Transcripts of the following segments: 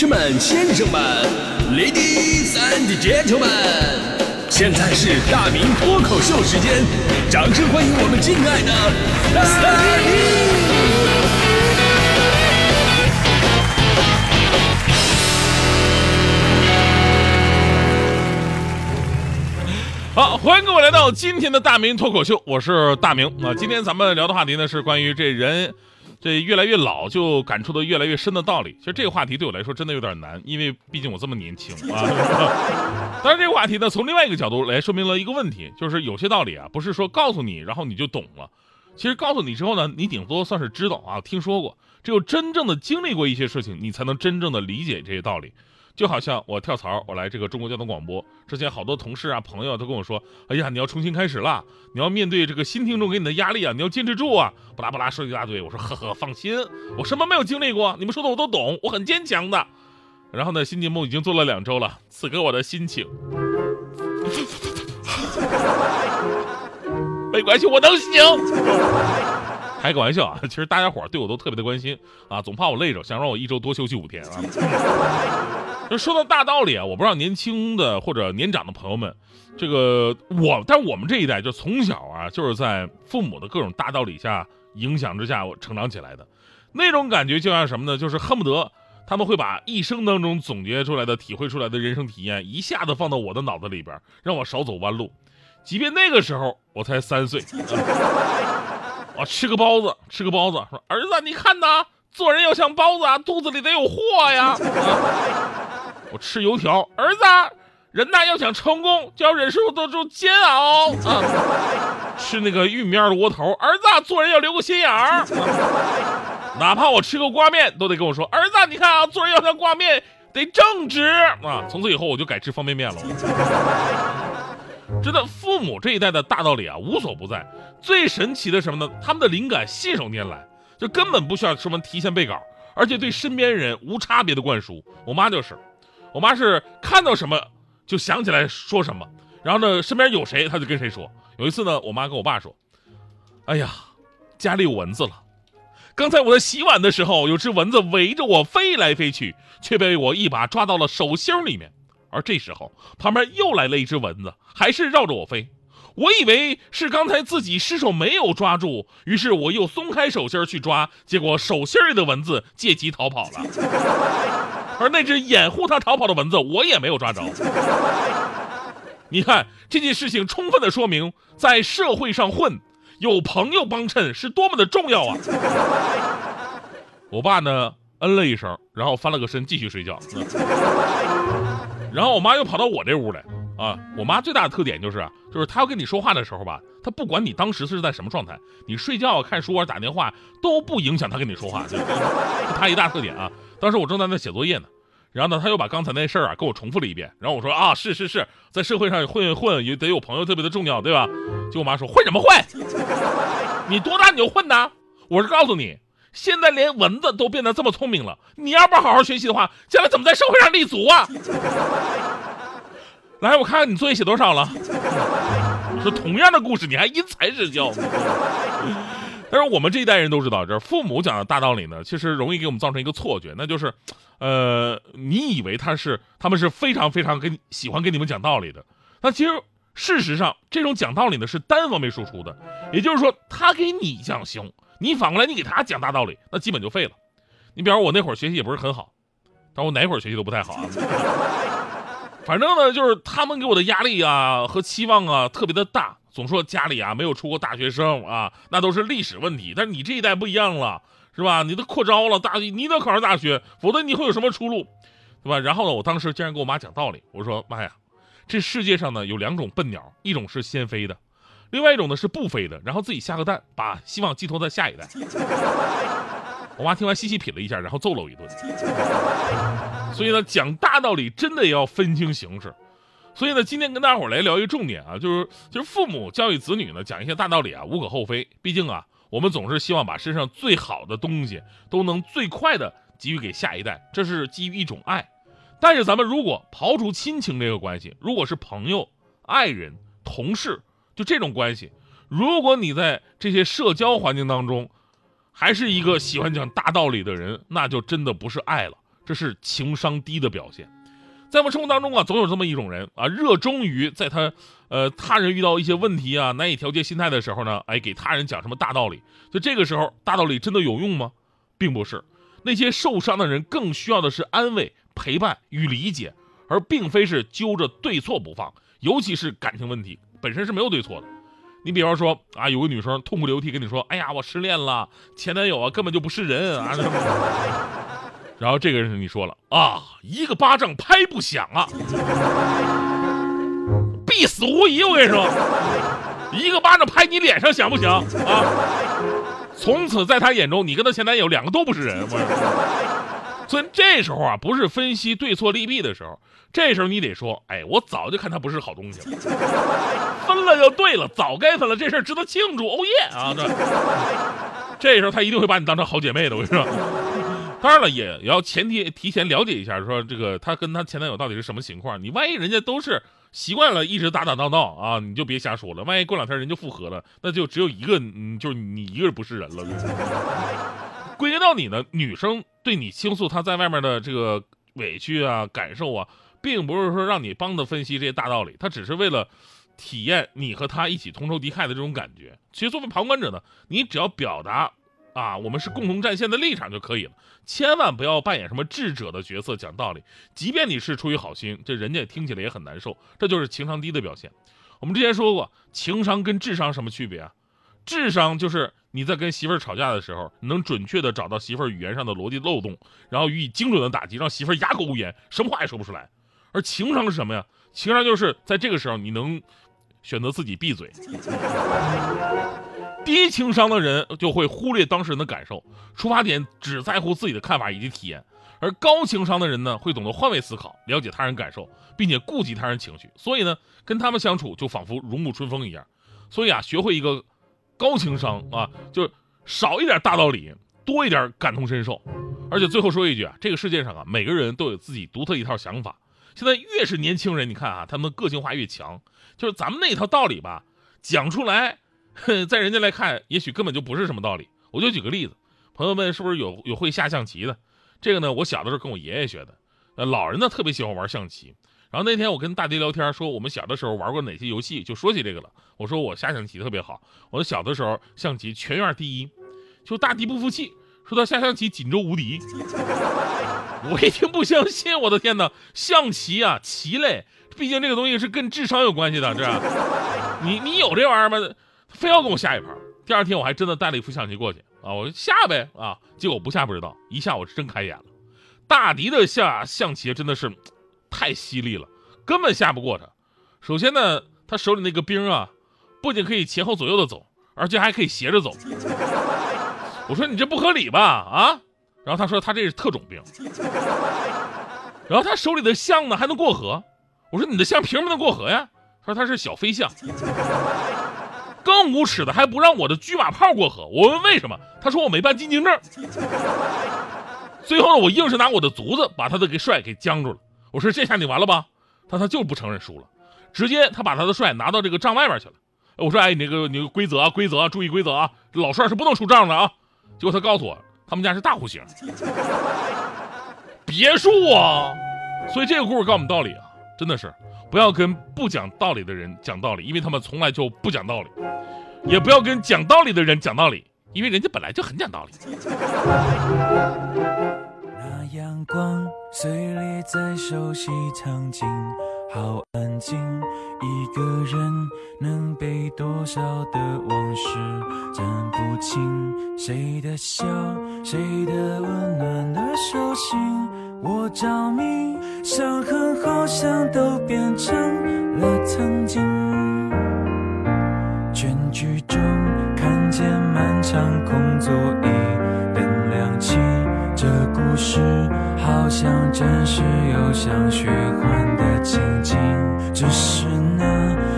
士们、先生们，Ladies and Gentlemen，现在是大明脱口秀时间，掌声欢迎我们敬爱的大明！好，欢迎各位来到今天的大明脱口秀，我是大明啊。今天咱们聊的话题呢是关于这人这越来越老就感触的越来越深的道理。其实这个话题对我来说真的有点难，因为毕竟我这么年轻啊。但是，这个话题呢从另外一个角度来说明了一个问题，就是有些道理啊不是说告诉你然后你就懂了，其实告诉你之后呢，你顶多算是知道啊，听说过。只有真正的经历过一些事情，你才能真正的理解这些道理。就好像我跳槽，我来这个中国交通广播之前，好多同事啊、朋友都跟我说：“哎呀，你要重新开始了，你要面对这个新听众给你的压力啊，你要坚持住啊！”巴拉巴拉说一大堆。我说：“呵呵，放心，我什么没有经历过，你们说的我都懂，我很坚强的。”然后呢，新节目已经做了两周了，此刻我的心情，没关系，我能行。开个玩笑啊，其实大家伙对我都特别的关心啊，总怕我累着，想让我一周多休息五天啊。就说到大道理啊，我不知道年轻的或者年长的朋友们，这个我，但我们这一代就从小啊，就是在父母的各种大道理下影响之下，我成长起来的，那种感觉就像什么呢？就是恨不得他们会把一生当中总结出来的、体会出来的人生体验，一下子放到我的脑子里边，让我少走弯路。即便那个时候我才三岁，我吃个包子，吃个包子，说儿子，你看呐，做人要像包子啊，肚子里得有货呀。我吃油条，儿子，人呐要想成功，就要忍受得住煎熬啊！吃那个玉米面的窝头，儿子，做人要留个心眼儿。哪怕我吃个挂面，都得跟我说，儿子，你看啊，做人要像挂面，得正直啊！从此以后，我就改吃方便面了。真的，父母这一代的大道理啊，无所不在。最神奇的什么呢？他们的灵感信手拈来，就根本不需要什么提前背稿，而且对身边人无差别的灌输。我妈就是。我妈是看到什么就想起来说什么，然后呢，身边有谁她就跟谁说。有一次呢，我妈跟我爸说：“哎呀，家里有蚊子了。刚才我在洗碗的时候，有只蚊子围着我飞来飞去，却被我一把抓到了手心里面。而这时候，旁边又来了一只蚊子，还是绕着我飞。我以为是刚才自己失手没有抓住，于是我又松开手心去抓，结果手心里的蚊子借机逃跑了。” 而那只掩护他逃跑的蚊子，我也没有抓着。你看这件事情，充分的说明，在社会上混，有朋友帮衬是多么的重要啊！我爸呢，嗯了一声，然后翻了个身，继续睡觉。然后我妈又跑到我这屋来啊！我妈最大的特点就是，就是她要跟你说话的时候吧，她不管你当时是在什么状态，你睡觉、看书、打电话都不影响她跟你说话，是她一大特点啊。当时我正在那写作业呢，然后呢，他又把刚才那事儿啊给我重复了一遍。然后我说啊，是是是，在社会上混混也得有朋友，特别的重要，对吧？就我妈说混什么混？你多大你就混呢？我是告诉你，现在连蚊子都变得这么聪明了，你要不好好学习的话，将来怎么在社会上立足啊？来，我看看你作业写多少了。说同样的故事，你还因材施教。但是我们这一代人都知道，这父母讲的大道理呢，其实容易给我们造成一个错觉，那就是，呃，你以为他是他们是非常非常跟喜欢跟你们讲道理的，那其实事实上这种讲道理呢是单方面输出的，也就是说他给你讲行，你反过来你给他讲大道理，那基本就废了。你比方我那会儿学习也不是很好，但我哪会儿学习都不太好啊。反正呢，就是他们给我的压力啊和期望啊特别的大，总说家里啊没有出过大学生啊，那都是历史问题。但是你这一代不一样了，是吧？你都扩招了，大你得考上大学，否则你会有什么出路，对吧？然后呢，我当时竟然跟我妈讲道理，我说妈呀，这世界上呢有两种笨鸟，一种是先飞的，另外一种呢是不飞的，然后自己下个蛋，把希望寄托在下一代。我妈听完细细品了一下，然后揍了我一顿。所以呢，讲大道理真的也要分清形势。所以呢，今天跟大家伙来聊一个重点啊，就是就是父母教育子女呢，讲一些大道理啊，无可厚非。毕竟啊，我们总是希望把身上最好的东西都能最快的给予给下一代，这是基于一种爱。但是咱们如果刨除亲情这个关系，如果是朋友、爱人、同事，就这种关系，如果你在这些社交环境当中，还是一个喜欢讲大道理的人，那就真的不是爱了，这是情商低的表现。在我们生活当中啊，总有这么一种人啊，热衷于在他呃他人遇到一些问题啊，难以调节心态的时候呢，哎，给他人讲什么大道理。就这个时候，大道理真的有用吗？并不是。那些受伤的人更需要的是安慰、陪伴与理解，而并非是揪着对错不放。尤其是感情问题本身是没有对错的。你比方说啊，有个女生痛哭流涕跟你说：“哎呀，我失恋了，前男友啊根本就不是人啊。”然后这个人你说了啊，一个巴掌拍不响啊，必死无疑。我跟你说，一个巴掌拍你脸上响不响啊？从此在他眼中，你跟他前男友两个都不是人。所以这时候啊，不是分析对错利弊的时候，这时候你得说，哎，我早就看他不是好东西了，分了就对了，早该分了，这事儿值得庆祝，哦耶啊！这这时候他一定会把你当成好姐妹的，我跟你说。当然了，也要前提提前了解一下，说这个她跟她前男友到底是什么情况。你万一人家都是习惯了一直打打闹闹啊，你就别瞎说了。万一过两天人就复合了，那就只有一个，嗯，就是你一个人不是人了。归结到你呢，女生对你倾诉她在外面的这个委屈啊、感受啊，并不是说让你帮她分析这些大道理，她只是为了体验你和她一起同仇敌忾的这种感觉。其实作为旁观者呢，你只要表达。啊，我们是共同战线的立场就可以了，千万不要扮演什么智者的角色讲道理。即便你是出于好心，这人家听起来也很难受。这就是情商低的表现。我们之前说过，情商跟智商什么区别啊？智商就是你在跟媳妇儿吵架的时候，能准确的找到媳妇儿语言上的逻辑漏洞，然后予以精准的打击，让媳妇儿哑口无言，什么话也说不出来。而情商是什么呀？情商就是在这个时候你能选择自己闭嘴。低情商的人就会忽略当事人的感受，出发点只在乎自己的看法以及体验；而高情商的人呢，会懂得换位思考，了解他人感受，并且顾及他人情绪。所以呢，跟他们相处就仿佛如沐春风一样。所以啊，学会一个高情商啊，就是少一点大道理，多一点感同身受。而且最后说一句啊，这个世界上啊，每个人都有自己独特一套想法。现在越是年轻人，你看啊，他们个性化越强，就是咱们那套道理吧，讲出来。在人家来看，也许根本就不是什么道理。我就举个例子，朋友们是不是有有会下象棋的？这个呢，我小的时候跟我爷爷学的。呃，老人呢特别喜欢玩象棋。然后那天我跟大爹聊天，说我们小的时候玩过哪些游戏，就说起这个了。我说我下象棋特别好，我小的时候象棋全院第一。就大爹不服气，说他下象棋锦州无敌。我一听不相信，我的天哪！象棋啊，棋类，毕竟这个东西是跟智商有关系的，是吧？你你有这玩意儿吗？非要跟我下一盘，第二天我还真的带了一副象棋过去啊，我下呗啊，结果不下不知道，一下我是真开眼了。大迪的下象棋真的是太犀利了，根本下不过他。首先呢，他手里那个兵啊，不仅可以前后左右的走，而且还可以斜着走。我说你这不合理吧啊？然后他说他这是特种兵。然后他手里的象呢还能过河，我说你的象凭什么能过河呀？他说他是小飞象。更无耻的还不让我的车马炮过河，我问为什么，他说我没办进京证。最后呢，我硬是拿我的卒子把他的给帅给僵住了。我说这下你完了吧？他他就不承认输了，直接他把他的帅拿到这个帐外边去了。我说哎，你那个你个规则啊，规则啊，注意规则啊，老帅是不能出帐的啊。结果他告诉我，他们家是大户型，别墅啊。所以这个故事告诉我们道理啊，真的是。不要跟不讲道理的人讲道理，因为他们从来就不讲道理；也不要跟讲道理的人讲道理，因为人家本来就很讲道理。那阳光碎裂在熟悉场景，好安静。一个人能被多少的往事占不清？谁的笑，谁的温暖的手心。我着迷，伤痕好像都变成了曾经。全剧终，看见漫长空座椅灯亮起，这故事好像真实又像虚幻的情景。只是那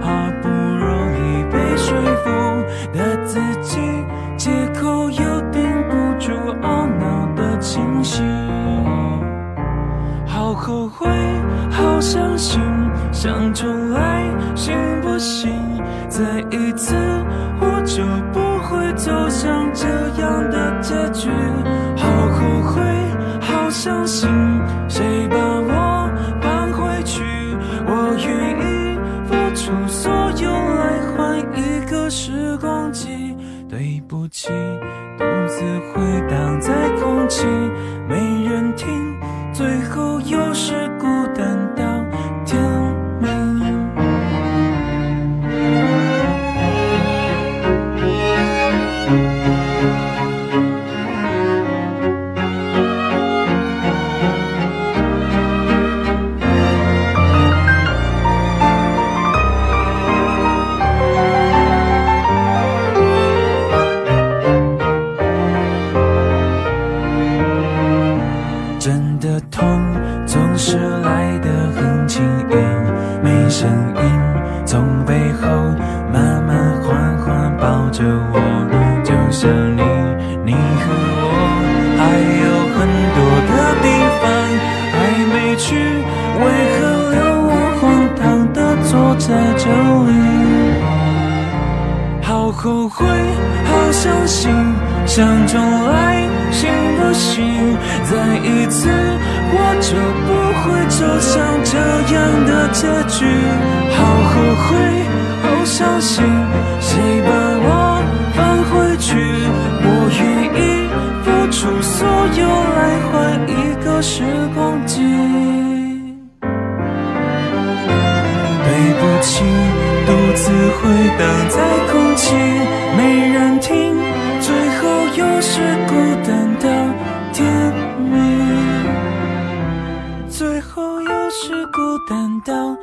好不容易被说服的自己，借口又顶不住懊恼的清好。后悔，好伤心，想重来，行不行？再一次，我就不会走向这样的结局。好后悔，好。伤心，谁把声音，从背后慢慢缓缓抱着我，就像你，你和我还有很多的地方还没去，为何留我荒唐的坐在这里？好后悔，好伤心，想重来，行不行？再一次，我就不会走向这样的结局。好后悔，好伤心，谁把我放回去？我愿意付出所有来换一个时光机。对不起，独自回荡在空气，没人等到。